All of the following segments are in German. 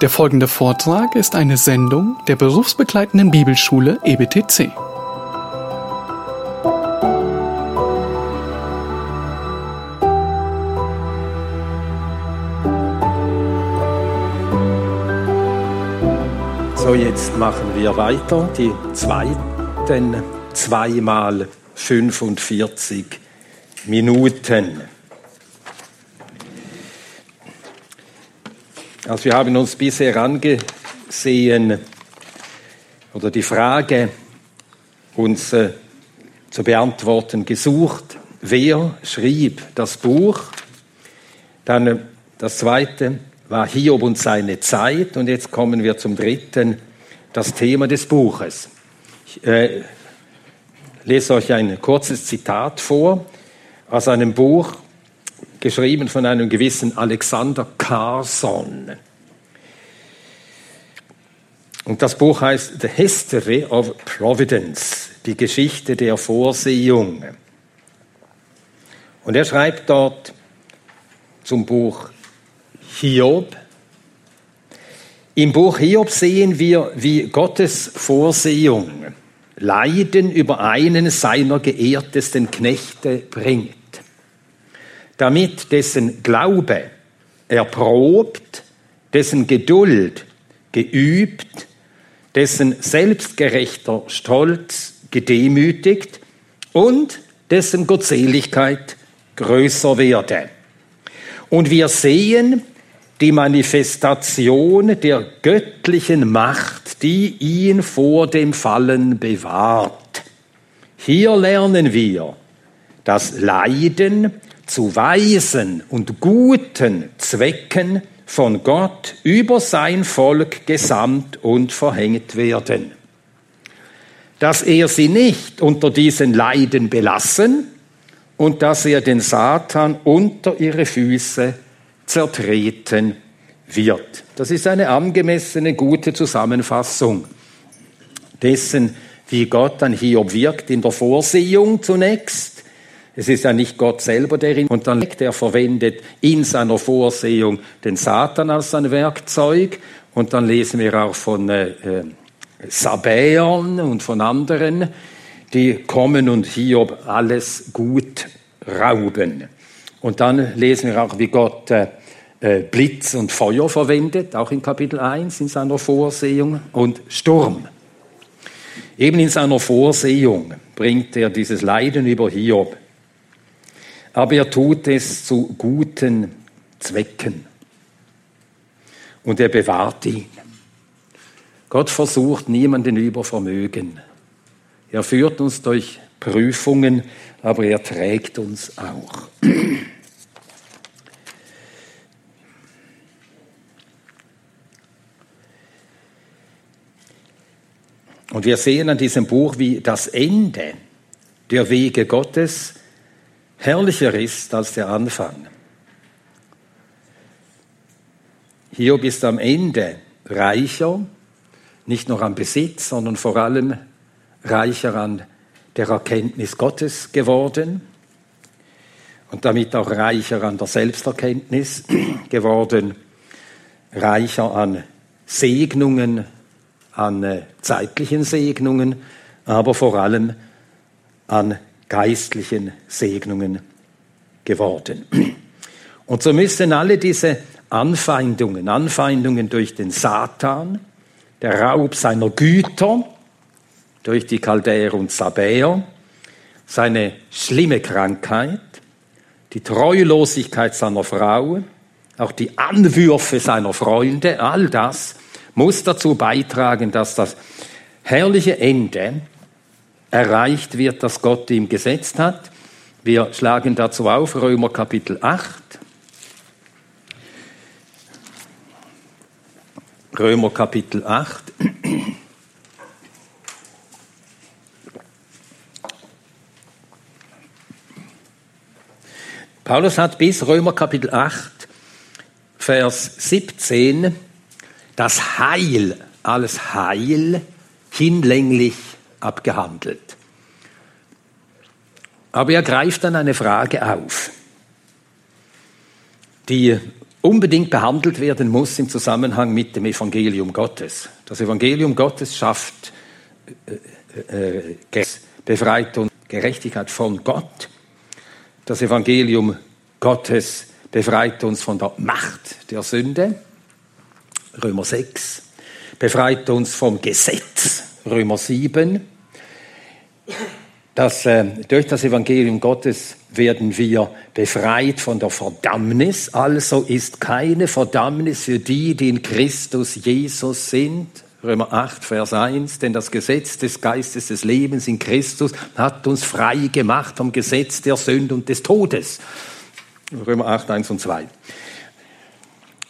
Der folgende Vortrag ist eine Sendung der berufsbegleitenden Bibelschule EBTC. So, jetzt machen wir weiter. Die zweiten zweimal 45 Minuten. Also wir haben uns bisher angesehen oder die Frage uns äh, zu beantworten gesucht, wer schrieb das Buch? Dann äh, das zweite war Hiob und seine Zeit und jetzt kommen wir zum dritten, das Thema des Buches. Ich äh, lese euch ein kurzes Zitat vor aus einem Buch geschrieben von einem gewissen Alexander Carson. Und das Buch heißt The History of Providence, die Geschichte der Vorsehung. Und er schreibt dort zum Buch Hiob. Im Buch Hiob sehen wir, wie Gottes Vorsehung Leiden über einen seiner geehrtesten Knechte bringt damit dessen Glaube erprobt, dessen Geduld geübt, dessen selbstgerechter Stolz gedemütigt und dessen Gottseligkeit größer werde. Und wir sehen die Manifestation der göttlichen Macht, die ihn vor dem Fallen bewahrt. Hier lernen wir, dass Leiden zu weisen und guten Zwecken von Gott über sein Volk gesandt und verhängt werden. Dass er sie nicht unter diesen Leiden belassen und dass er den Satan unter ihre Füße zertreten wird. Das ist eine angemessene, gute Zusammenfassung dessen, wie Gott an Hiob wirkt in der Vorsehung zunächst es ist ja nicht Gott selber, der ihn, und dann er verwendet in seiner Vorsehung den Satan als sein Werkzeug. Und dann lesen wir auch von äh, äh, Sabäern und von anderen, die kommen und Hiob alles gut rauben. Und dann lesen wir auch, wie Gott äh, äh Blitz und Feuer verwendet, auch in Kapitel 1 in seiner Vorsehung, und Sturm. Eben in seiner Vorsehung bringt er dieses Leiden über Hiob aber er tut es zu guten Zwecken. Und er bewahrt ihn. Gott versucht niemanden über Vermögen. Er führt uns durch Prüfungen, aber er trägt uns auch. Und wir sehen an diesem Buch, wie das Ende der Wege Gottes herrlicher ist als der Anfang. Hiob ist am Ende reicher, nicht nur an Besitz, sondern vor allem reicher an der Erkenntnis Gottes geworden und damit auch reicher an der Selbsterkenntnis geworden, reicher an Segnungen, an äh, zeitlichen Segnungen, aber vor allem an geistlichen Segnungen geworden. Und so müssen alle diese Anfeindungen, Anfeindungen durch den Satan, der Raub seiner Güter durch die Chaldäer und Sabäer, seine schlimme Krankheit, die Treulosigkeit seiner Frau, auch die Anwürfe seiner Freunde, all das muss dazu beitragen, dass das herrliche Ende erreicht wird, das Gott ihm gesetzt hat. Wir schlagen dazu auf Römer Kapitel 8. Römer Kapitel 8. Paulus hat bis Römer Kapitel 8, Vers 17 das Heil, alles Heil hinlänglich abgehandelt. Aber er greift dann eine Frage auf, die unbedingt behandelt werden muss im Zusammenhang mit dem Evangelium Gottes. Das Evangelium Gottes schafft, äh, äh, befreit und Gerechtigkeit von Gott. Das Evangelium Gottes befreit uns von der Macht der Sünde. Römer 6. Befreit uns vom Gesetz. Römer 7. Das, äh, durch das Evangelium Gottes werden wir befreit von der Verdammnis. Also ist keine Verdammnis für die, die in Christus Jesus sind. Römer 8, Vers 1, denn das Gesetz des Geistes des Lebens in Christus hat uns frei gemacht vom Gesetz der Sünde und des Todes. Römer 8, 1 und 2.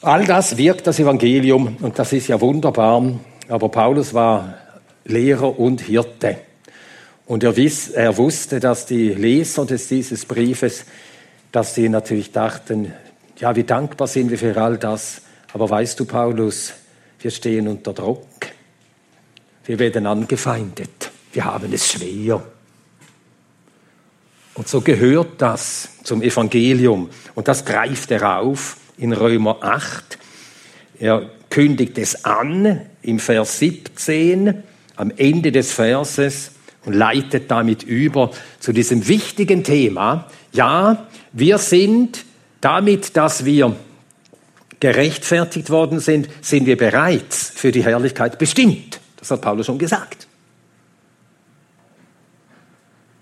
All das wirkt das Evangelium und das ist ja wunderbar, aber Paulus war Lehrer und Hirte. Und er, wiss, er wusste, dass die Leser des, dieses Briefes, dass sie natürlich dachten, ja, wie dankbar sind wir für all das. Aber weißt du, Paulus, wir stehen unter Druck. Wir werden angefeindet. Wir haben es schwer. Und so gehört das zum Evangelium. Und das greift er auf in Römer 8. Er kündigt es an im Vers 17, am Ende des Verses und leitet damit über zu diesem wichtigen Thema. Ja, wir sind damit, dass wir gerechtfertigt worden sind, sind wir bereits für die Herrlichkeit bestimmt. Das hat Paulus schon gesagt.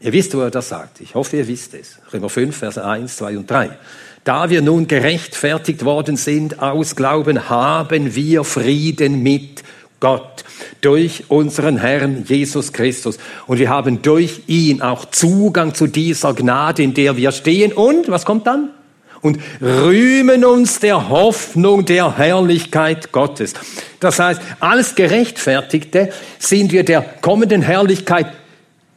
Ihr wisst, wo er das sagt. Ich hoffe, ihr wisst es. Römer 5, Verse 1, 2 und 3. Da wir nun gerechtfertigt worden sind aus Glauben, haben wir Frieden mit Gott durch unseren Herrn Jesus Christus. Und wir haben durch ihn auch Zugang zu dieser Gnade, in der wir stehen. Und, was kommt dann? Und rühmen uns der Hoffnung der Herrlichkeit Gottes. Das heißt, als Gerechtfertigte sind wir der kommenden Herrlichkeit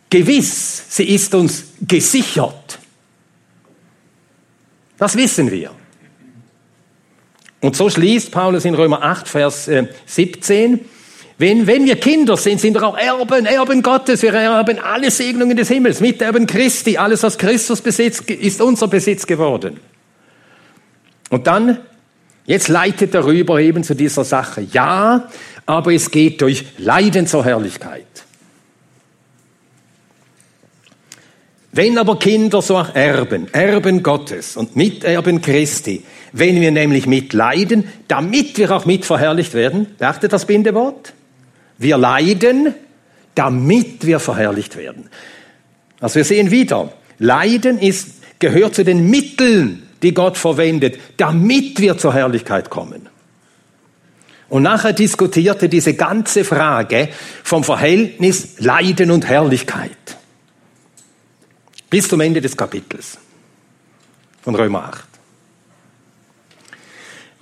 gewiss. Sie ist uns gesichert. Das wissen wir. Und so schließt Paulus in Römer 8, Vers 17, äh, wenn, wenn wir Kinder sind, sind wir auch Erben, Erben Gottes. Wir erben alle Segnungen des Himmels, Miterben Christi. Alles, was Christus besitzt, ist unser Besitz geworden. Und dann, jetzt leitet er rüber eben zu dieser Sache. Ja, aber es geht durch Leiden zur Herrlichkeit. Wenn aber Kinder so auch erben, Erben Gottes und Miterben Christi, wenn wir nämlich mitleiden, damit wir auch mitverherrlicht werden, beachtet das Bindewort, wir leiden, damit wir verherrlicht werden. Also wir sehen wieder, Leiden ist, gehört zu den Mitteln, die Gott verwendet, damit wir zur Herrlichkeit kommen. Und nachher diskutierte diese ganze Frage vom Verhältnis Leiden und Herrlichkeit. Bis zum Ende des Kapitels von Römer 8.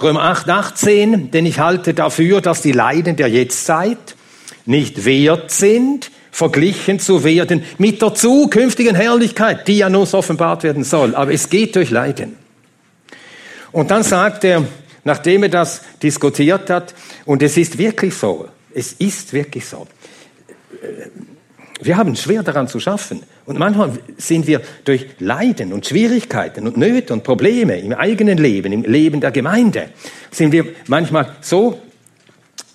Römer 8, 18, denn ich halte dafür, dass die Leiden der Jetztzeit nicht wert sind, verglichen zu werden mit der zukünftigen Herrlichkeit, die ja nun offenbart werden soll. Aber es geht durch Leiden. Und dann sagt er, nachdem er das diskutiert hat, und es ist wirklich so, es ist wirklich so, wir haben schwer daran zu schaffen. Und manchmal sind wir durch Leiden und Schwierigkeiten und Nöte und Probleme im eigenen Leben, im Leben der Gemeinde, sind wir manchmal so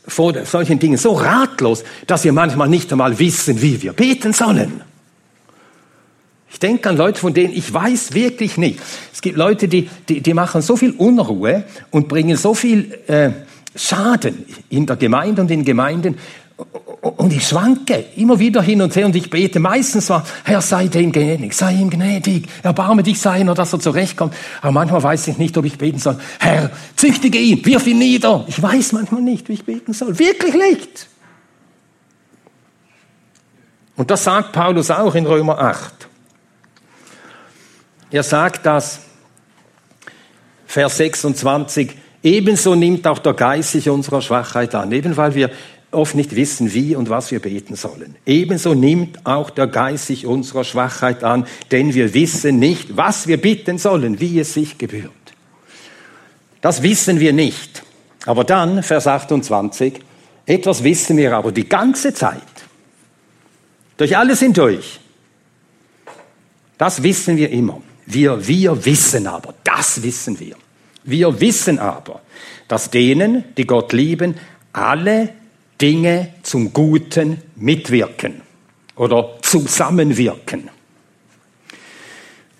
vor solchen Dingen so ratlos, dass wir manchmal nicht einmal wissen, wie wir beten sollen. Ich denke an Leute, von denen ich weiß wirklich nicht. Es gibt Leute, die, die, die machen so viel Unruhe und bringen so viel äh, Schaden in der Gemeinde und in Gemeinden. Und ich schwanke immer wieder hin und her und ich bete meistens war, Herr, sei dem gnädig, sei ihm gnädig, erbarme dich seiner, dass er zurechtkommt. Aber manchmal weiß ich nicht, ob ich beten soll. Herr, züchtige ihn, wirf ihn nieder. Ich weiß manchmal nicht, wie ich beten soll. Wirklich nicht. Und das sagt Paulus auch in Römer 8. Er sagt das, Vers 26, ebenso nimmt auch der Geist sich unserer Schwachheit an, eben weil wir oft nicht wissen, wie und was wir beten sollen. Ebenso nimmt auch der Geist sich unserer Schwachheit an, denn wir wissen nicht, was wir bitten sollen, wie es sich gebührt. Das wissen wir nicht. Aber dann, Vers 28, etwas wissen wir aber die ganze Zeit. Durch alles hindurch. Das wissen wir immer. Wir, wir wissen aber, das wissen wir. Wir wissen aber, dass denen, die Gott lieben, alle Dinge zum Guten mitwirken oder zusammenwirken.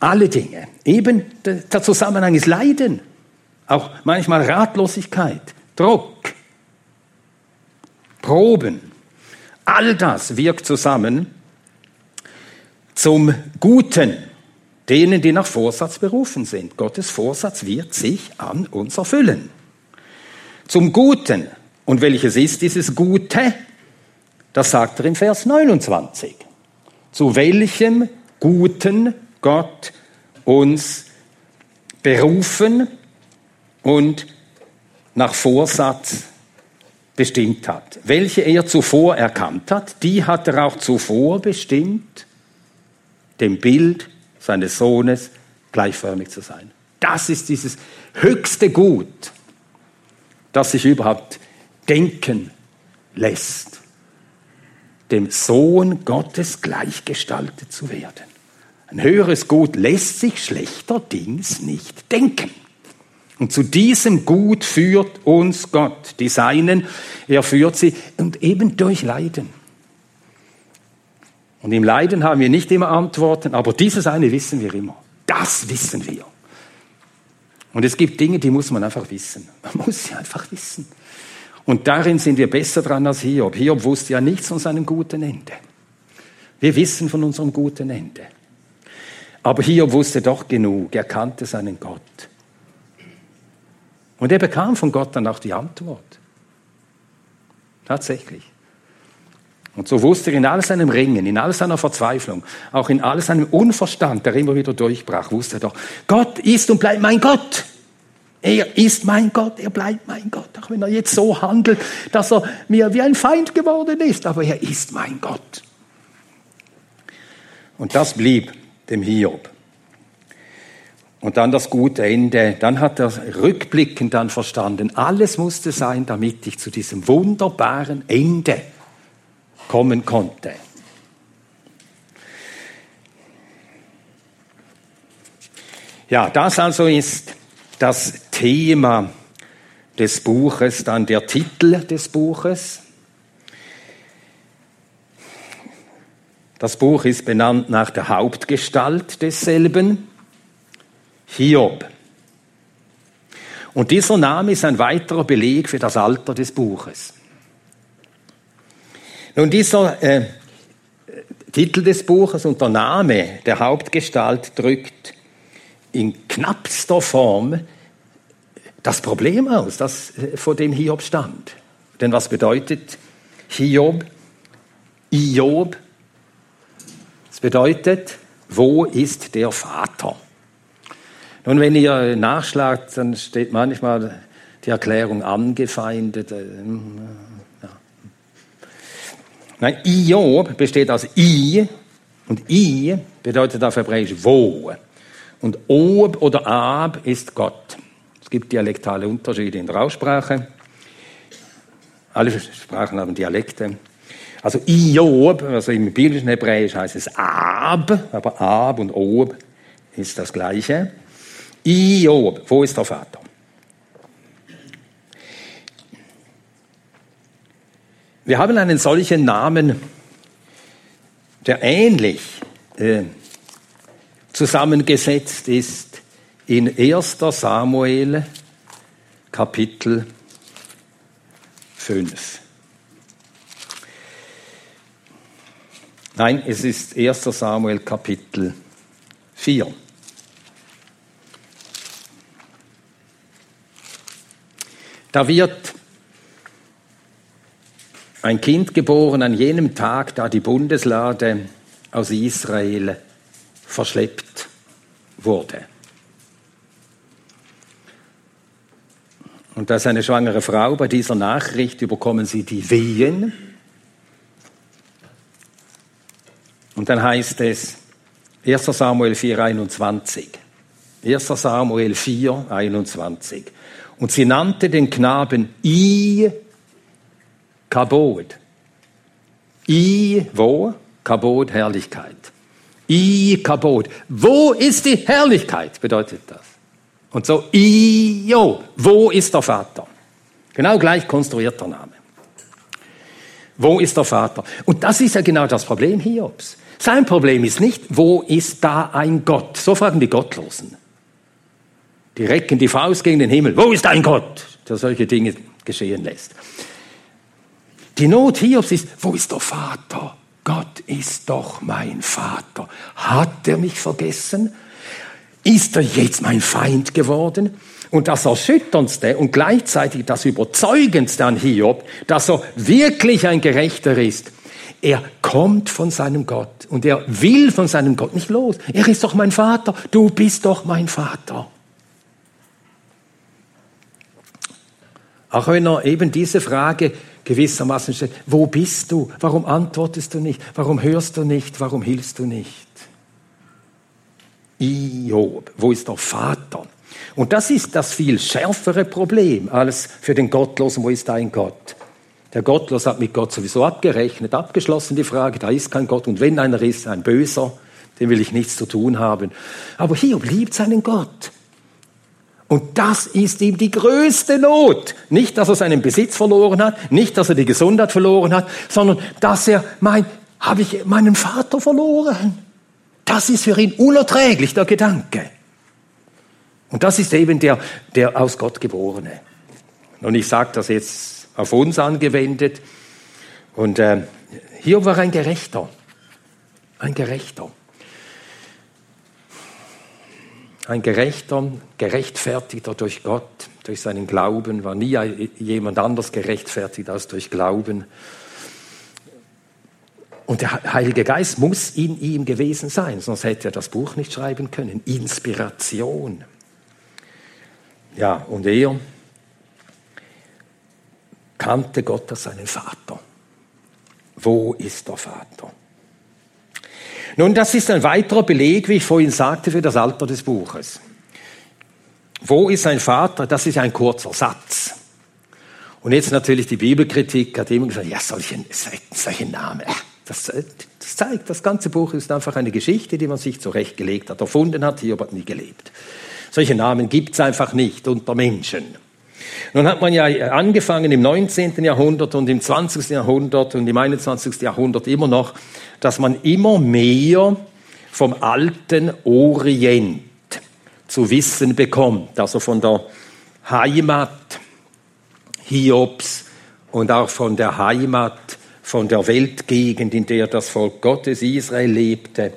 Alle Dinge. Eben der Zusammenhang ist Leiden, auch manchmal Ratlosigkeit, Druck, Proben. All das wirkt zusammen zum Guten, denen, die nach Vorsatz berufen sind. Gottes Vorsatz wird sich an uns erfüllen. Zum Guten. Und welches ist dieses Gute? Das sagt er im Vers 29. Zu welchem Guten Gott uns berufen und nach Vorsatz bestimmt hat. Welche er zuvor erkannt hat, die hat er auch zuvor bestimmt, dem Bild seines Sohnes gleichförmig zu sein. Das ist dieses höchste Gut, das sich überhaupt denken lässt, dem Sohn Gottes gleichgestaltet zu werden. Ein höheres Gut lässt sich schlechterdings nicht denken. Und zu diesem Gut führt uns Gott, die Seinen, er führt sie und eben durch Leiden. Und im Leiden haben wir nicht immer Antworten, aber dieses eine wissen wir immer. Das wissen wir. Und es gibt Dinge, die muss man einfach wissen. Man muss sie einfach wissen. Und darin sind wir besser dran als Hiob. Hiob wusste ja nichts von seinem guten Ende. Wir wissen von unserem guten Ende. Aber Hiob wusste doch genug. Er kannte seinen Gott. Und er bekam von Gott dann auch die Antwort. Tatsächlich. Und so wusste er in all seinem Ringen, in all seiner Verzweiflung, auch in all seinem Unverstand, der immer wieder durchbrach, wusste er doch, Gott ist und bleibt mein Gott. Er ist mein Gott, er bleibt mein Gott, auch wenn er jetzt so handelt, dass er mir wie ein Feind geworden ist, aber er ist mein Gott. Und das blieb dem Hiob. Und dann das gute Ende. Dann hat er rückblickend dann verstanden, alles musste sein, damit ich zu diesem wunderbaren Ende kommen konnte. Ja, das also ist das Thema des Buches, dann der Titel des Buches. Das Buch ist benannt nach der Hauptgestalt desselben, Hiob. Und dieser Name ist ein weiterer Beleg für das Alter des Buches. Nun, dieser äh, Titel des Buches und der Name der Hauptgestalt drückt in knappster Form das Problem aus, das äh, vor dem Hiob stand. Denn was bedeutet Hiob? Iob? Es bedeutet, wo ist der Vater? Nun, wenn ihr nachschlagt, dann steht manchmal die Erklärung angefeindet. Äh, ja. Nein, Iob besteht aus I und I bedeutet auf Hebräisch wo. Und Ob oder Ab ist Gott. Es gibt dialektale Unterschiede in der Aussprache. Alle Sprachen haben Dialekte. Also Iob, also im biblischen Hebräisch heißt es Ab, aber Ab und Ob ist das gleiche. Iob, wo ist der Vater? Wir haben einen solchen Namen, der ähnlich äh, zusammengesetzt ist in 1 Samuel Kapitel 5. Nein, es ist 1 Samuel Kapitel 4. Da wird ein Kind geboren an jenem Tag, da die Bundeslade aus Israel verschleppt wurde. Und als eine schwangere Frau bei dieser Nachricht überkommen sie die Wehen Und dann heißt es 1 Samuel 4, 21. 1 Samuel 4, 21. Und sie nannte den Knaben I Kabod. I wo? Kabod, Herrlichkeit. I Kabod. Wo ist die Herrlichkeit, bedeutet das. Und so, Io, wo ist der Vater? Genau gleich konstruierter Name. Wo ist der Vater? Und das ist ja genau das Problem Hiobs. Sein Problem ist nicht, wo ist da ein Gott? So fragen die Gottlosen. Die recken die Faust gegen den Himmel. Wo ist ein Gott, der solche Dinge geschehen lässt? Die Not Hiobs ist, wo ist der Vater? Gott ist doch mein Vater. Hat er mich vergessen? Ist er jetzt mein Feind geworden? Und das Erschütterndste und gleichzeitig das Überzeugendste an Hiob, dass er wirklich ein Gerechter ist, er kommt von seinem Gott und er will von seinem Gott nicht los. Er ist doch mein Vater, du bist doch mein Vater. Auch wenn er eben diese Frage gewissermaßen stellt, wo bist du? Warum antwortest du nicht? Warum hörst du nicht? Warum hilfst du nicht? Iob, wo ist der Vater? Und das ist das viel schärfere Problem als für den Gottlosen, wo ist dein Gott? Der Gottlos hat mit Gott sowieso abgerechnet, abgeschlossen die Frage, da ist kein Gott. Und wenn einer ist, ein Böser, dem will ich nichts zu tun haben. Aber Hiob liebt seinen Gott. Und das ist ihm die größte Not. Nicht, dass er seinen Besitz verloren hat, nicht, dass er die Gesundheit verloren hat, sondern dass er meint, habe ich meinen Vater verloren? Das ist für ihn unerträglich, der Gedanke. Und das ist eben der, der aus Gott geborene. Und ich sage das jetzt auf uns angewendet. Und äh, hier war ein Gerechter. Ein Gerechter. Ein Gerechter, gerechtfertigter durch Gott, durch seinen Glauben, war nie jemand anders gerechtfertigt als durch Glauben. Und der Heilige Geist muss in ihm gewesen sein, sonst hätte er das Buch nicht schreiben können. Inspiration. Ja, und er kannte Gott als seinen Vater. Wo ist der Vater? Nun, das ist ein weiterer Beleg, wie ich vorhin sagte, für das Alter des Buches. Wo ist sein Vater? Das ist ein kurzer Satz. Und jetzt natürlich die Bibelkritik hat immer gesagt, ja, solche, solche Namen, äh, das, äh, das zeigt, das ganze Buch ist einfach eine Geschichte, die man sich zurechtgelegt hat, erfunden hat, hier hat nie gelebt. Solche Namen gibt es einfach nicht unter Menschen. Nun hat man ja angefangen im 19. Jahrhundert und im 20. Jahrhundert und im 21. Jahrhundert immer noch, dass man immer mehr vom alten Orient zu wissen bekommt, also von der Heimat Hiobs und auch von der Heimat, von der Weltgegend, in der das Volk Gottes Israel lebte,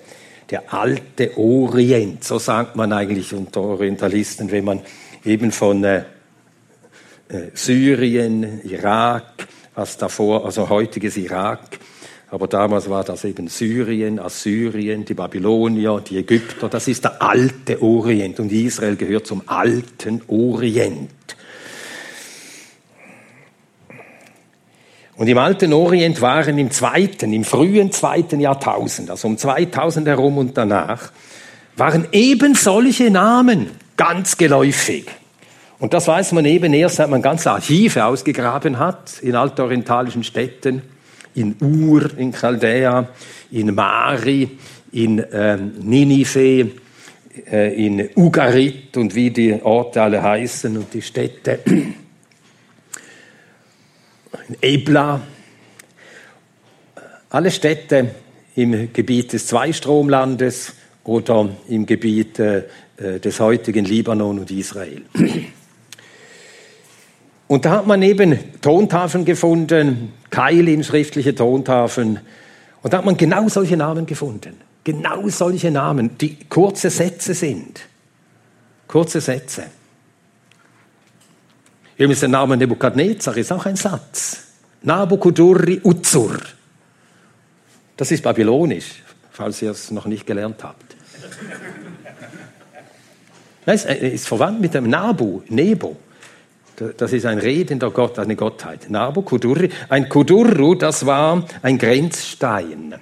der alte Orient, so sagt man eigentlich unter Orientalisten, wenn man eben von äh, Syrien, Irak, was davor, also heutiges Irak, aber damals war das eben Syrien, Assyrien, die Babylonier, die Ägypter, das ist der alte Orient und Israel gehört zum alten Orient. Und im alten Orient waren im zweiten, im frühen zweiten Jahrtausend, also um 2000 herum und danach, waren eben solche Namen ganz geläufig. Und das weiß man eben erst, seit man ganze Archive ausgegraben hat in altorientalischen Städten, in Ur, in Chaldea, in Mari, in ähm, Ninive, äh, in Ugarit und wie die Orte alle heißen und die Städte, in Ebla, alle Städte im Gebiet des Zweistromlandes oder im Gebiet äh, äh des heutigen Libanon und Israel. Und da hat man eben Tontafeln gefunden, Keilin, schriftliche Tontafeln. Und da hat man genau solche Namen gefunden. Genau solche Namen, die kurze Sätze sind. Kurze Sätze. Übrigens der Name Nebukadnezar ist auch ein Satz. Nabukudurri Uzur. Das ist babylonisch, falls ihr es noch nicht gelernt habt. Es ist verwandt mit dem Nabu, Nebo. Das ist ein redender Gott, eine Gottheit. Nabu Kudurri. Ein Kudurru, das war ein Grenzstein.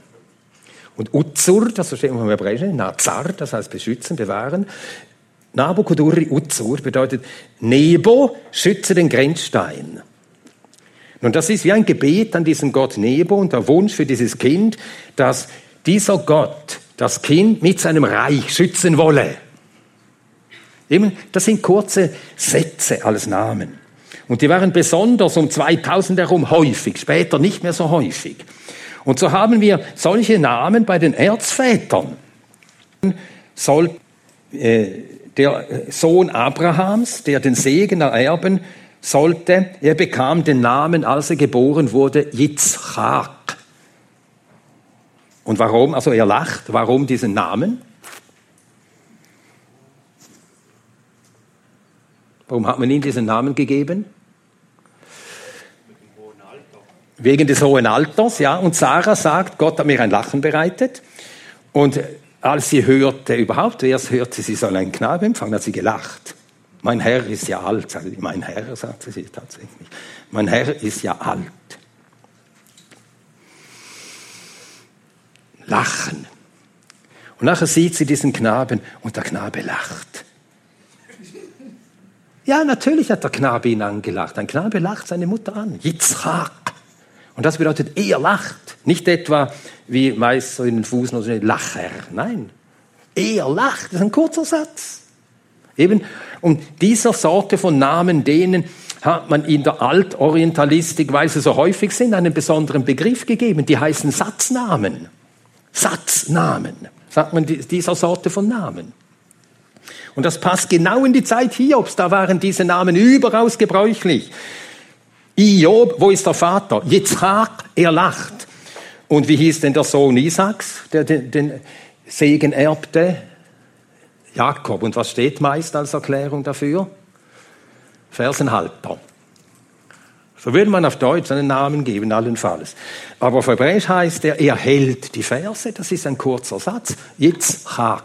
Und Uzur, das versteht man im Hebräischen, Nazar, das heißt beschützen, bewahren. Nabu Kudurri Uzur bedeutet Nebo, schütze den Grenzstein. Nun, das ist wie ein Gebet an diesen Gott Nebo und der Wunsch für dieses Kind, dass dieser Gott das Kind mit seinem Reich schützen wolle. Das sind kurze Sätze als Namen. Und die waren besonders um 2000 herum häufig, später nicht mehr so häufig. Und so haben wir solche Namen bei den Erzvätern. Soll äh, der Sohn Abrahams, der den Segen ererben sollte, er bekam den Namen, als er geboren wurde, Yitzchak. Und warum? Also er lacht. Warum diesen Namen? Warum hat man ihm diesen Namen gegeben? Wegen des hohen Alters, ja. Und Sarah sagt, Gott hat mir ein Lachen bereitet. Und als sie hörte überhaupt, erst hörte sie soll einen Knabe empfangen, hat sie gelacht. Mein Herr ist ja alt. Mein Herr, sagte sie tatsächlich. Mein Herr ist ja alt. Lachen. Und nachher sieht sie diesen Knaben und der Knabe lacht. Ja, natürlich hat der Knabe ihn angelacht. Ein Knabe lacht seine Mutter an. Yitzchak. Und das bedeutet, er lacht. Nicht etwa wie meist so in den Fußnoten, Lacher. Nein. Er lacht. Das ist ein kurzer Satz. Eben, und dieser Sorte von Namen, denen hat man in der Altorientalistik, weil sie so häufig sind, einen besonderen Begriff gegeben. Die heißen Satznamen. Satznamen, sagt man dieser Sorte von Namen. Und das passt genau in die Zeit Hiobs. Da waren diese Namen überaus gebräuchlich. Iob, wo ist der Vater? Yitzhak, er lacht. Und wie hieß denn der Sohn Isaacs, der den, den Segen erbte? Jakob. Und was steht meist als Erklärung dafür? Fersenhalter. So würde man auf Deutsch einen Namen geben, allenfalls. Aber auf Hebräisch heißt er, er hält die Verse. Das ist ein kurzer Satz. Yitzhak.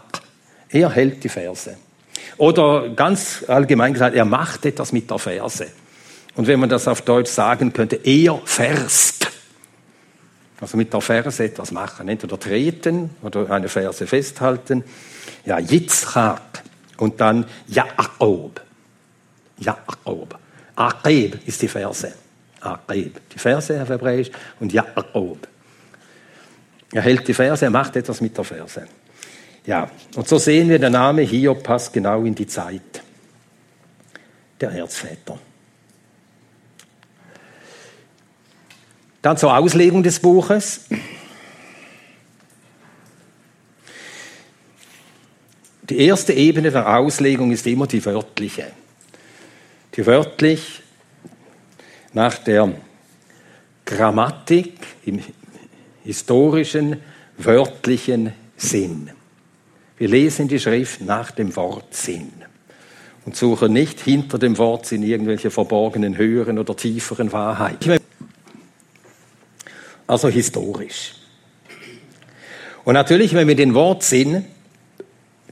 Er hält die Verse. Oder ganz allgemein gesagt, er macht etwas mit der Verse. Und wenn man das auf Deutsch sagen könnte, er verst. Also mit der Verse etwas machen, entweder treten oder eine Verse festhalten. Ja, Yitzchak und dann Jakob. Jakob. Akeb ist die Verse. Akeb. Die Verse auf Hebräisch und Jakob. Er hält die Verse, er macht etwas mit der Verse. Ja, und so sehen wir, der Name Hiob passt genau in die Zeit der Erzväter. Dann zur Auslegung des Buches. Die erste Ebene der Auslegung ist immer die wörtliche. Die wörtlich nach der Grammatik im historischen, wörtlichen Sinn. Wir lesen die Schrift nach dem Wortsinn und suchen nicht hinter dem Wortsinn irgendwelche verborgenen höheren oder tieferen Wahrheiten also historisch. Und natürlich, wenn wir den Wortsinn,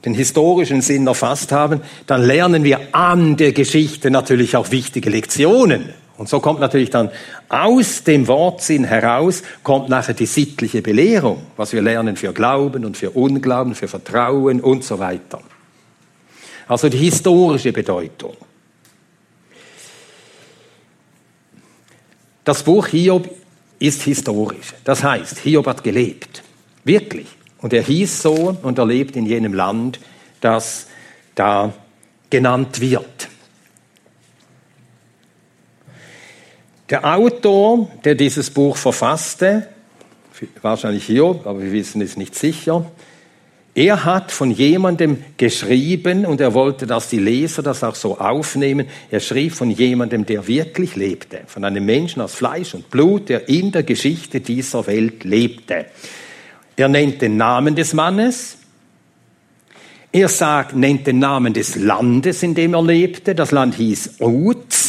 den historischen Sinn erfasst haben, dann lernen wir an der Geschichte natürlich auch wichtige Lektionen. Und so kommt natürlich dann aus dem Wortsinn heraus, kommt nachher die sittliche Belehrung, was wir lernen für Glauben und für Unglauben, für Vertrauen und so weiter. Also die historische Bedeutung. Das Buch Hiob ist historisch. Das heißt, Hiob hat gelebt. Wirklich. Und er hieß so und er lebt in jenem Land, das da genannt wird. Der Autor, der dieses Buch verfasste, wahrscheinlich Hiob, aber wir wissen es nicht sicher, er hat von jemandem geschrieben und er wollte, dass die Leser das auch so aufnehmen. Er schrieb von jemandem, der wirklich lebte, von einem Menschen aus Fleisch und Blut, der in der Geschichte dieser Welt lebte. Er nennt den Namen des Mannes. Er sagt, nennt den Namen des Landes, in dem er lebte. Das Land hieß Uz.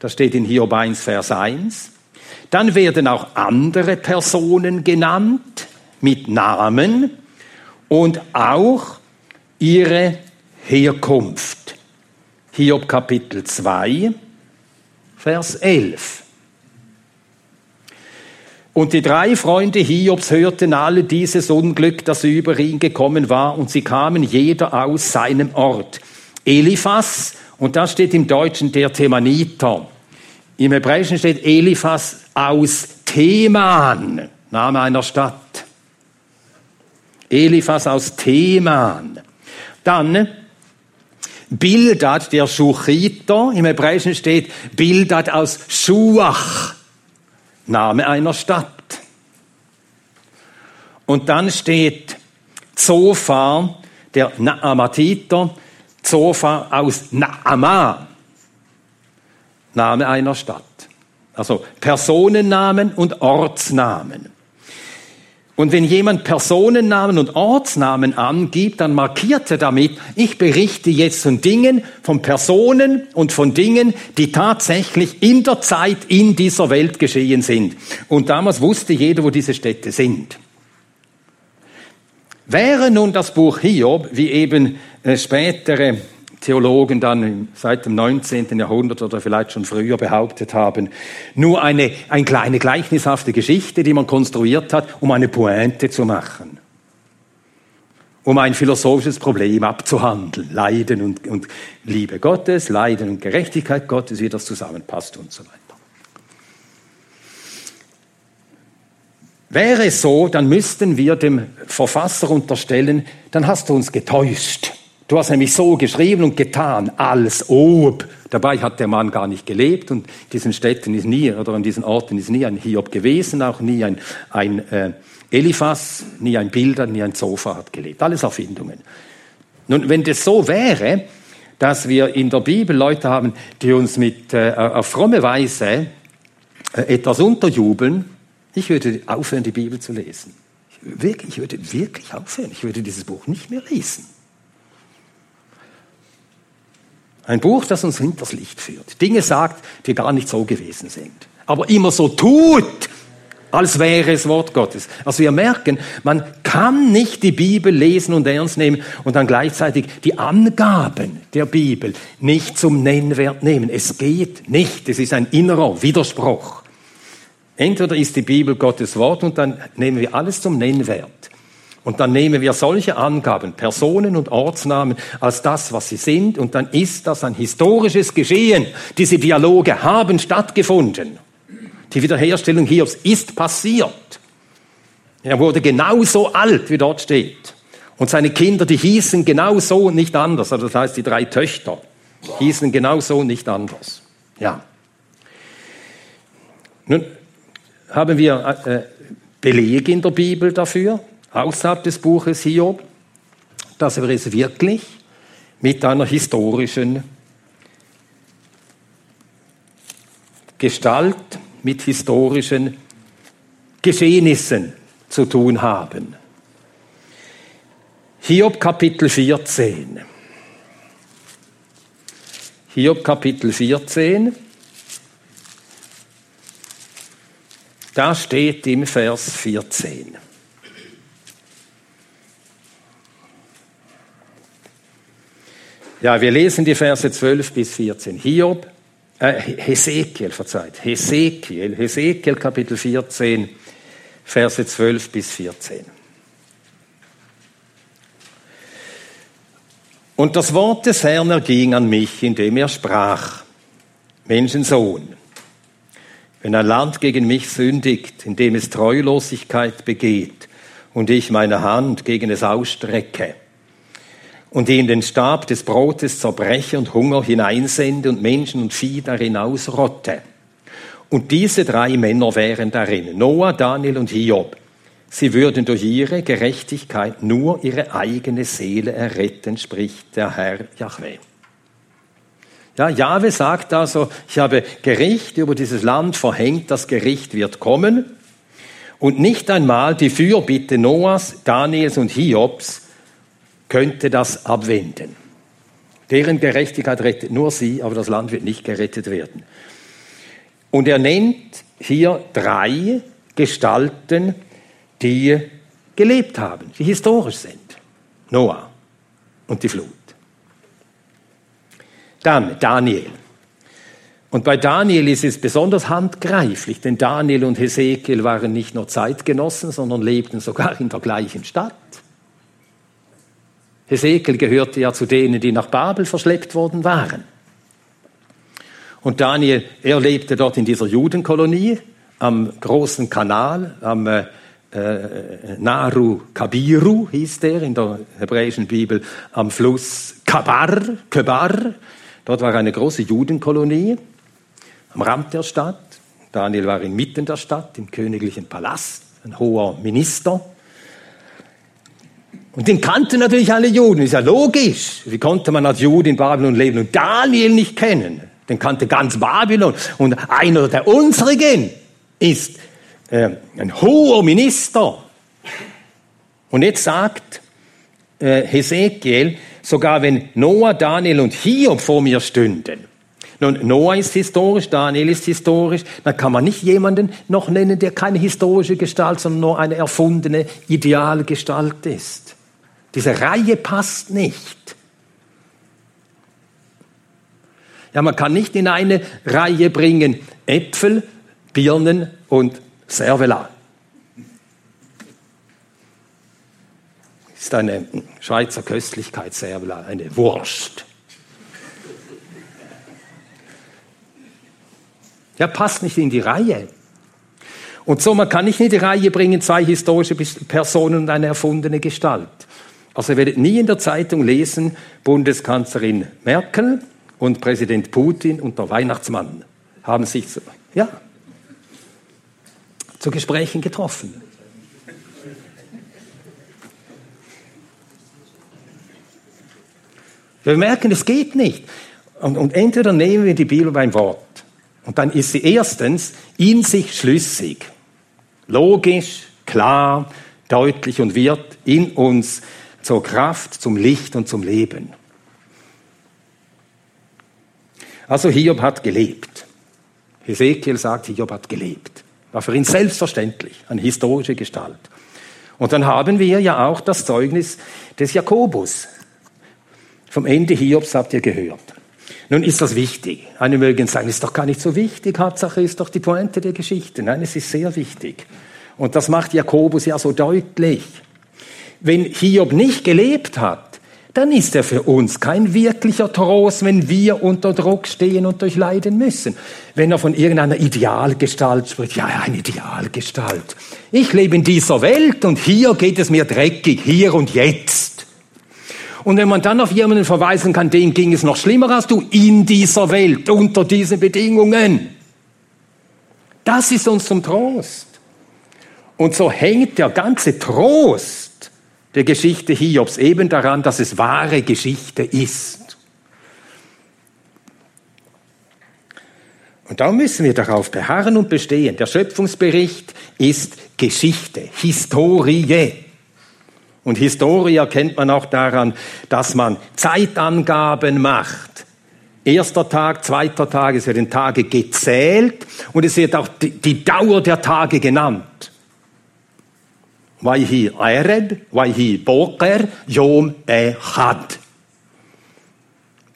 Das steht in Hiob 1, Vers 1. Dann werden auch andere Personen genannt mit Namen und auch ihre Herkunft. Hiob Kapitel 2, Vers 11. Und die drei Freunde Hiobs hörten alle dieses Unglück, das über ihn gekommen war, und sie kamen jeder aus seinem Ort. Eliphas, und da steht im Deutschen der Themaniter. Im Hebräischen steht Eliphas aus Theman, Name einer Stadt. Eliphas aus Theman. Dann Bildad, der Schuchiter, im Hebräischen steht Bildad aus Schuach, Name einer Stadt. Und dann steht Zophar, der Naamatiter, Zophar aus Naama, Name einer Stadt. Also Personennamen und Ortsnamen. Und wenn jemand Personennamen und Ortsnamen angibt, dann markiert er damit, ich berichte jetzt von Dingen, von Personen und von Dingen, die tatsächlich in der Zeit in dieser Welt geschehen sind. Und damals wusste jeder, wo diese Städte sind. Wäre nun das Buch Hiob, wie eben spätere Theologen dann seit dem 19. Jahrhundert oder vielleicht schon früher behauptet haben, nur eine, eine kleine gleichnishafte Geschichte, die man konstruiert hat, um eine Pointe zu machen, um ein philosophisches Problem abzuhandeln, Leiden und, und Liebe Gottes, Leiden und Gerechtigkeit Gottes, wie das zusammenpasst und so weiter. Wäre es so, dann müssten wir dem Verfasser unterstellen, dann hast du uns getäuscht. Du hast nämlich so geschrieben und getan, als ob. Dabei hat der Mann gar nicht gelebt und in diesen Städten ist nie, oder an diesen Orten ist nie ein Hiob gewesen, auch nie ein, ein äh, Eliphas, nie ein Bilder, nie ein Sofa hat gelebt. Alles Erfindungen. Nun, wenn das so wäre, dass wir in der Bibel Leute haben, die uns mit äh, auf fromme Weise äh, etwas unterjubeln, ich würde aufhören, die Bibel zu lesen. Wirklich, ich würde wirklich aufhören. Ich würde dieses Buch nicht mehr lesen. Ein Buch, das uns hinters Licht führt. Dinge sagt, die gar nicht so gewesen sind. Aber immer so tut, als wäre es Wort Gottes. Also wir merken, man kann nicht die Bibel lesen und ernst nehmen und dann gleichzeitig die Angaben der Bibel nicht zum Nennwert nehmen. Es geht nicht. Es ist ein innerer Widerspruch. Entweder ist die Bibel Gottes Wort und dann nehmen wir alles zum Nennwert. Und dann nehmen wir solche Angaben, Personen und Ortsnamen, als das, was sie sind, und dann ist das ein historisches Geschehen. Diese Dialoge haben stattgefunden. Die Wiederherstellung Hiobs ist passiert. Er wurde genauso alt, wie dort steht. Und seine Kinder, die hießen genauso und nicht anders. Also das heißt, die drei Töchter hießen genauso und nicht anders. Ja. Nun haben wir äh, Belege in der Bibel dafür außerhalb des Buches Hiob, dass er es wirklich mit einer historischen Gestalt, mit historischen Geschehnissen zu tun haben. Hiob Kapitel 14. Hiob Kapitel 14. Da steht im Vers 14. Ja, wir lesen die Verse 12 bis 14. Hiob, äh, Hesekiel, verzeiht, Hesekiel, Hesekiel Kapitel 14, Verse 12 bis 14. Und das Wort des Herrn erging an mich, indem er sprach, Menschensohn, wenn ein Land gegen mich sündigt, indem es Treulosigkeit begeht und ich meine Hand gegen es ausstrecke, und in den Stab des Brotes zerbreche und Hunger hineinsende und Menschen und Vieh darin ausrotte. Und diese drei Männer wären darin, Noah, Daniel und Hiob. Sie würden durch ihre Gerechtigkeit nur ihre eigene Seele erretten, spricht der Herr Yahweh. Ja, Jahwe sagt also, ich habe Gericht über dieses Land verhängt, das Gericht wird kommen. Und nicht einmal die Fürbitte Noahs, Daniels und Hiobs könnte das abwenden. Deren Gerechtigkeit rettet nur sie, aber das Land wird nicht gerettet werden. Und er nennt hier drei Gestalten, die gelebt haben, die historisch sind. Noah und die Flut. Dann Daniel. Und bei Daniel ist es besonders handgreiflich, denn Daniel und Hesekiel waren nicht nur Zeitgenossen, sondern lebten sogar in der gleichen Stadt. Hesekiel gehörte ja zu denen, die nach Babel verschleppt worden waren. Und Daniel, er lebte dort in dieser Judenkolonie am großen Kanal, am, äh, äh, Naru Kabiru hieß der in der hebräischen Bibel, am Fluss Kabar, Kebar. Dort war eine große Judenkolonie am Rand der Stadt. Daniel war inmitten der Stadt, im königlichen Palast, ein hoher Minister. Und den kannten natürlich alle Juden, ist ja logisch. Wie konnte man als Jude in Babylon leben und Daniel nicht kennen? Den kannte ganz Babylon. Und einer der unsrigen ist äh, ein hoher Minister. Und jetzt sagt äh, Hesekiel, sogar wenn Noah, Daniel und Hiob vor mir stünden. Nun, Noah ist historisch, Daniel ist historisch, dann kann man nicht jemanden noch nennen, der keine historische Gestalt, sondern nur eine erfundene Idealgestalt ist. Diese Reihe passt nicht. Ja, man kann nicht in eine Reihe bringen Äpfel, Birnen und Servela. Ist eine Schweizer Köstlichkeit, Servela, eine Wurst. Ja, passt nicht in die Reihe. Und so, man kann nicht in die Reihe bringen, zwei historische Personen und eine erfundene Gestalt. Also ihr werdet nie in der Zeitung lesen, Bundeskanzlerin Merkel und Präsident Putin und der Weihnachtsmann haben sich, so, ja, zu Gesprächen getroffen. Wir merken, es geht nicht. Und, und entweder nehmen wir die Bibel beim Wort und dann ist sie erstens in sich schlüssig, logisch, klar, deutlich und wird in uns zur Kraft, zum Licht und zum Leben. Also Hiob hat gelebt. Hesekiel sagt, Hiob hat gelebt. War für ihn selbstverständlich, eine historische Gestalt. Und dann haben wir ja auch das Zeugnis des Jakobus. Vom Ende Hiobs habt ihr gehört. Nun ist das wichtig. Einige mögen sagen, ist doch gar nicht so wichtig. Hauptsache ist doch die Pointe der Geschichte. Nein, es ist sehr wichtig. Und das macht Jakobus ja so deutlich. Wenn Hiob nicht gelebt hat, dann ist er für uns kein wirklicher Trost, wenn wir unter Druck stehen und durchleiden müssen. Wenn er von irgendeiner Idealgestalt spricht, ja, eine Idealgestalt. Ich lebe in dieser Welt und hier geht es mir dreckig, hier und jetzt. Und wenn man dann auf jemanden verweisen kann, dem ging es noch schlimmer als du in dieser Welt, unter diesen Bedingungen. Das ist uns zum Trost. Und so hängt der ganze Trost der Geschichte Hiobs eben daran, dass es wahre Geschichte ist. Und da müssen wir darauf beharren und bestehen. Der Schöpfungsbericht ist Geschichte, Historie. Und Historie erkennt man auch daran, dass man Zeitangaben macht. Erster Tag, zweiter Tag, es werden Tage gezählt und es wird auch die Dauer der Tage genannt. Vayhi Ered, Vayhi Boker, Yom Echad.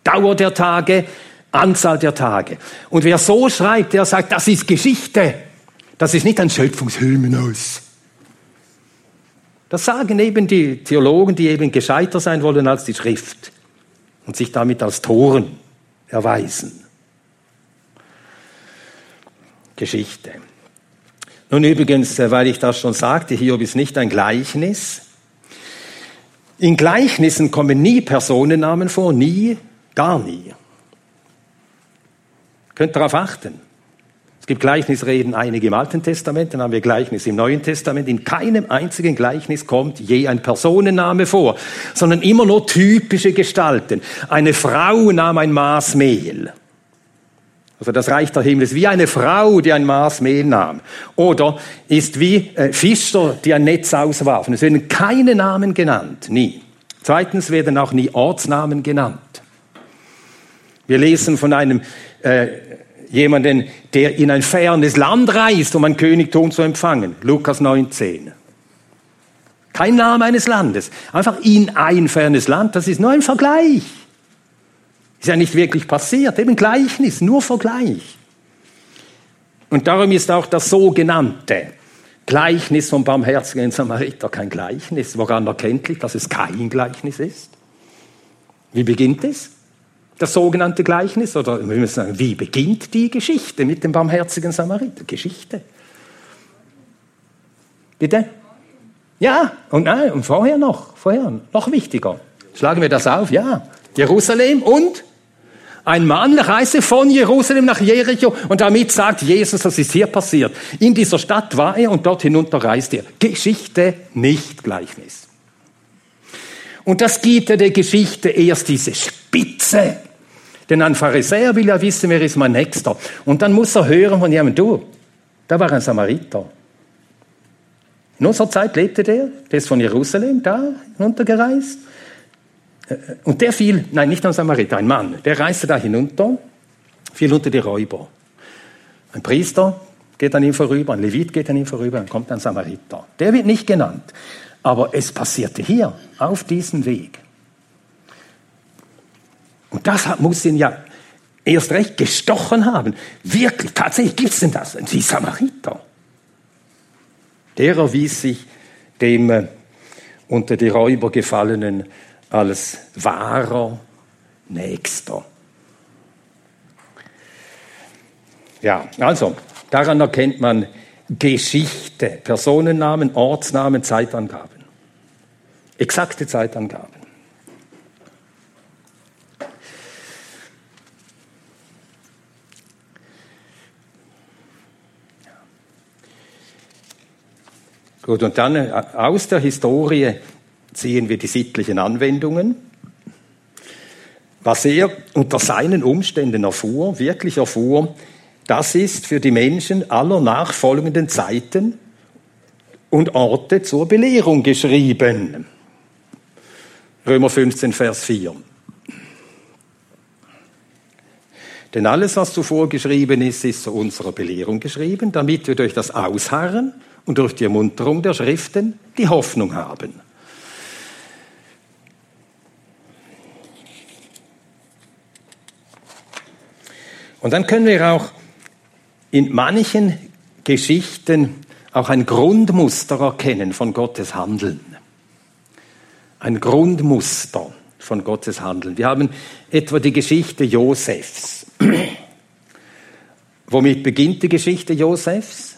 Dauer der Tage, Anzahl der Tage. Und wer so schreibt, der sagt, das ist Geschichte. Das ist nicht ein Schöpfungshymnus. Das sagen eben die Theologen, die eben gescheiter sein wollen als die Schrift und sich damit als Toren erweisen. Geschichte. Nun übrigens, äh, weil ich das schon sagte, Hiob ist nicht ein Gleichnis. In Gleichnissen kommen nie Personennamen vor, nie, gar nie. Könnt darauf achten. Es gibt Gleichnisreden einige im Alten Testament, dann haben wir Gleichnis im Neuen Testament. In keinem einzigen Gleichnis kommt je ein Personenname vor, sondern immer nur typische Gestalten. Eine Frau nahm ein Maß Mehl. Also das Reich der Himmel ist wie eine Frau, die ein Maß Mehl nahm. Oder ist wie äh, Fischer, die ein Netz auswarfen. Es werden keine Namen genannt, nie. Zweitens werden auch nie Ortsnamen genannt. Wir lesen von einem äh, jemanden, der in ein fernes Land reist, um ein Königtum zu empfangen. Lukas 19. Kein Name eines Landes. Einfach in ein fernes Land. Das ist nur ein Vergleich. Ist ja nicht wirklich passiert, eben Gleichnis, nur Vergleich. Und darum ist auch das sogenannte Gleichnis vom barmherzigen Samariter kein Gleichnis. Woran erkennt ich, dass es kein Gleichnis ist? Wie beginnt es? Das sogenannte Gleichnis? Oder wir müssen sagen, wie beginnt die Geschichte mit dem barmherzigen Samariter? Geschichte. Bitte? Ja, und nein, und vorher noch, vorher, noch wichtiger. Schlagen wir das auf, ja. Jerusalem und ein Mann reiste von Jerusalem nach Jericho und damit sagt Jesus, das ist hier passiert. In dieser Stadt war er und dort hinunter reiste er. Geschichte, nicht Gleichnis. Und das gibt der Geschichte erst diese Spitze. Denn ein Pharisäer will ja wissen, wer ist mein Nächster. Und dann muss er hören von jemandem, du, da war ein Samariter. In unserer Zeit lebte der, der ist von Jerusalem da hinuntergereist. Äh, und der fiel, nein, nicht ein Samariter, ein Mann, der reiste da hinunter, fiel unter die Räuber. Ein Priester geht an ihm vorüber, ein Levit geht an ihm vorüber, dann kommt ein Samariter. Der wird nicht genannt. Aber es passierte hier, auf diesem Weg. Und das muss ihn ja erst recht gestochen haben. Wirklich, tatsächlich gibt es denn das? Die Samariter. Der erwies sich dem äh, unter die Räuber gefallenen als wahrer Nächster. Ja, also, daran erkennt man Geschichte, Personennamen, Ortsnamen, Zeitangaben. Exakte Zeitangaben. Gut, und dann äh, aus der Historie ziehen wir die sittlichen Anwendungen. Was er unter seinen Umständen erfuhr, wirklich erfuhr, das ist für die Menschen aller nachfolgenden Zeiten und Orte zur Belehrung geschrieben. Römer 15, Vers 4. Denn alles, was zuvor geschrieben ist, ist zu unserer Belehrung geschrieben, damit wir durch das Ausharren und durch die Ermunterung der Schriften die Hoffnung haben. Und dann können wir auch in manchen Geschichten auch ein Grundmuster erkennen von Gottes Handeln. Ein Grundmuster von Gottes Handeln. Wir haben etwa die Geschichte Josefs. Womit beginnt die Geschichte Josefs?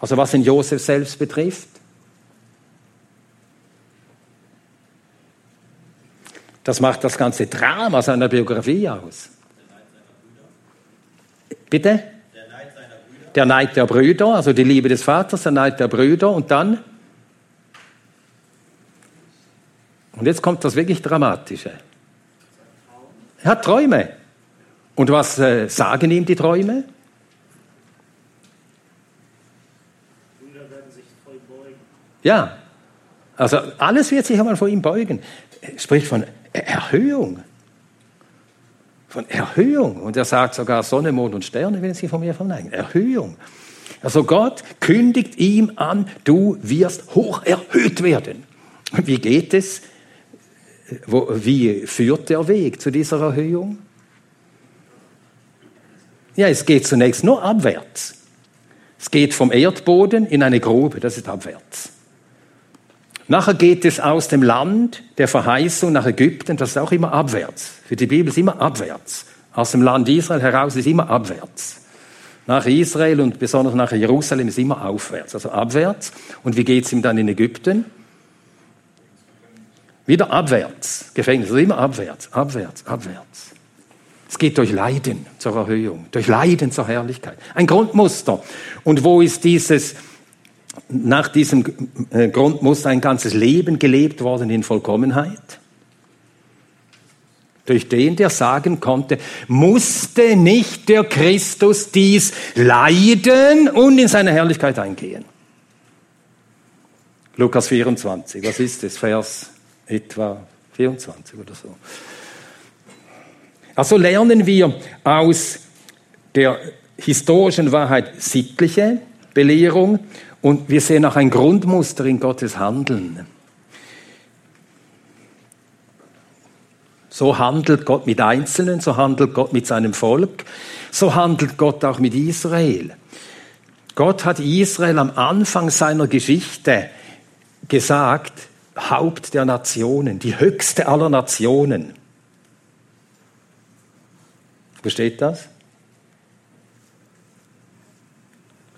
Also was in Josef selbst betrifft? Das macht das ganze Drama seiner Biografie aus. Bitte? Der Neid, der Neid der Brüder, also die Liebe des Vaters, der Neid der Brüder und dann? Und jetzt kommt das wirklich Dramatische. Er hat Träume. Und was äh, sagen ihm die Träume? Ja, also alles wird sich einmal vor ihm beugen. Er spricht von Erhöhung. Von Erhöhung. Und er sagt sogar, Sonne, Mond und Sterne werden sich von mir verneigen. Erhöhung. Also Gott kündigt ihm an, du wirst hoch erhöht werden. Wie geht es? wie führt der Weg zu dieser Erhöhung? Ja, es geht zunächst nur abwärts. Es geht vom Erdboden in eine Grube, das ist abwärts. Nachher geht es aus dem Land der Verheißung nach Ägypten, das ist auch immer abwärts. Für die Bibel ist immer abwärts. Aus dem Land Israel heraus ist immer abwärts. Nach Israel und besonders nach Jerusalem ist immer aufwärts, also abwärts. Und wie geht es ihm dann in Ägypten? Wieder abwärts. Gefängnis, also immer abwärts, abwärts, abwärts. Es geht durch Leiden zur Erhöhung, durch Leiden zur Herrlichkeit. Ein Grundmuster. Und wo ist dieses nach diesem äh, Grundmuster ein ganzes Leben gelebt worden in Vollkommenheit? Durch den, der sagen konnte, musste nicht der Christus dies leiden und in seine Herrlichkeit eingehen? Lukas 24, was ist das? Vers etwa 24 oder so. Also lernen wir aus der historischen Wahrheit sittliche Belehrung und wir sehen auch ein Grundmuster in Gottes Handeln. So handelt Gott mit Einzelnen, so handelt Gott mit seinem Volk, so handelt Gott auch mit Israel. Gott hat Israel am Anfang seiner Geschichte gesagt, Haupt der Nationen, die höchste aller Nationen. Wo steht das?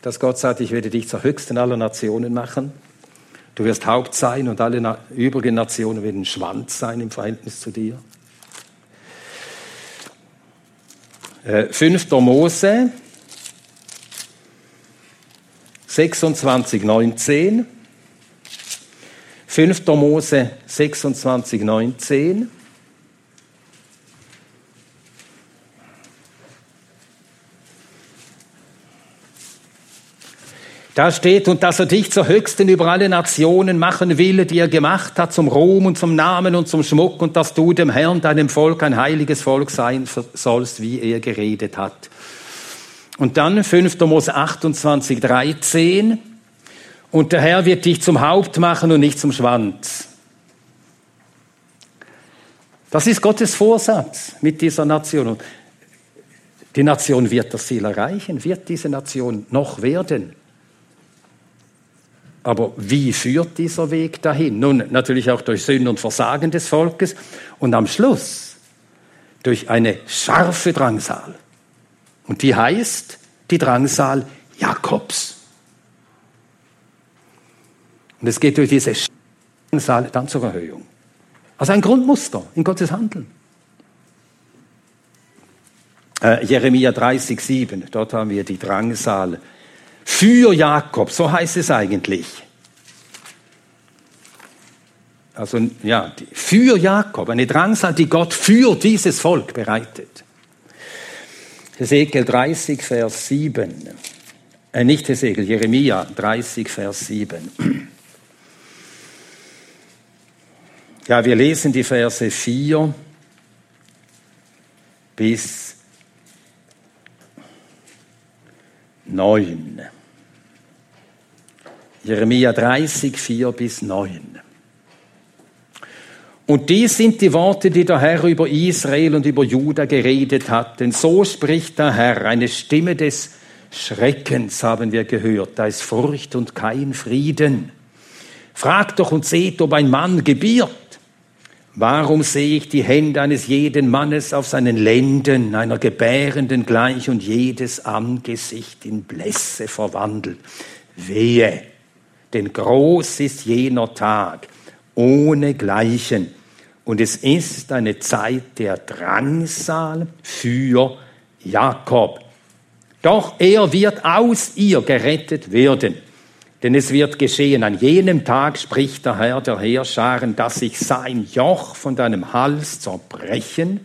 Dass Gott sagt, ich werde dich zur höchsten aller Nationen machen. Du wirst Haupt sein und alle übrigen Nationen werden Schwanz sein im Verhältnis zu dir. Äh, 5. Mose 26, 19. 5. Mose 26, 19. Da steht, und dass er dich zur Höchsten über alle Nationen machen will, die er gemacht hat, zum Ruhm und zum Namen und zum Schmuck, und dass du dem Herrn, deinem Volk, ein heiliges Volk sein sollst, wie er geredet hat. Und dann 5. Mose 28, 13. Und der Herr wird dich zum Haupt machen und nicht zum Schwanz. Das ist Gottes Vorsatz mit dieser Nation. Die Nation wird das Ziel erreichen, wird diese Nation noch werden. Aber wie führt dieser Weg dahin? Nun, natürlich auch durch Sünden und Versagen des Volkes und am Schluss durch eine scharfe Drangsal. Und die heißt die Drangsal Jakobs. Und es geht durch diese Drangsal dann zur Erhöhung. Also ein Grundmuster in Gottes Handeln. Äh, Jeremia 30, 7, dort haben wir die Drangsal für Jakob, so heißt es eigentlich. Also ja, für Jakob, eine Drangsal, die Gott für dieses Volk bereitet. Hesekiel 30, Vers 7. Äh, nicht Hesekiel, Jeremia 30, Vers 7. Ja, wir lesen die Verse 4 bis 9. Jeremia 30, 4 bis 9. Und dies sind die Worte, die der Herr über Israel und über Juda geredet hat. Denn so spricht der Herr, eine Stimme des Schreckens haben wir gehört. Da ist Furcht und kein Frieden. Fragt doch und seht, ob ein Mann gebiert. Warum sehe ich die Hände eines jeden Mannes auf seinen Lenden, einer Gebärenden gleich und jedes Angesicht in Blässe verwandelt? Wehe! Denn groß ist jener Tag ohne Gleichen. Und es ist eine Zeit der Drangsal für Jakob. Doch er wird aus ihr gerettet werden. Denn es wird geschehen, an jenem Tag spricht der Herr der Heerscharen, dass ich sein Joch von deinem Hals zerbrechen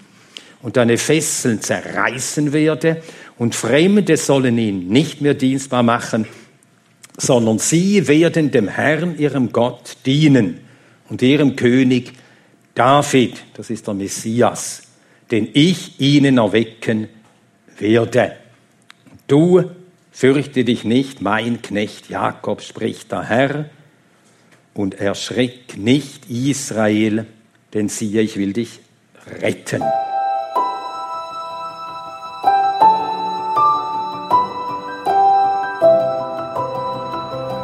und deine Fesseln zerreißen werde, und Fremde sollen ihn nicht mehr dienstbar machen, sondern sie werden dem Herrn, ihrem Gott, dienen und ihrem König David, das ist der Messias, den ich ihnen erwecken werde. Du fürchte dich nicht, mein Knecht Jakob, spricht der Herr, und erschreck nicht Israel, denn siehe, ich will dich retten.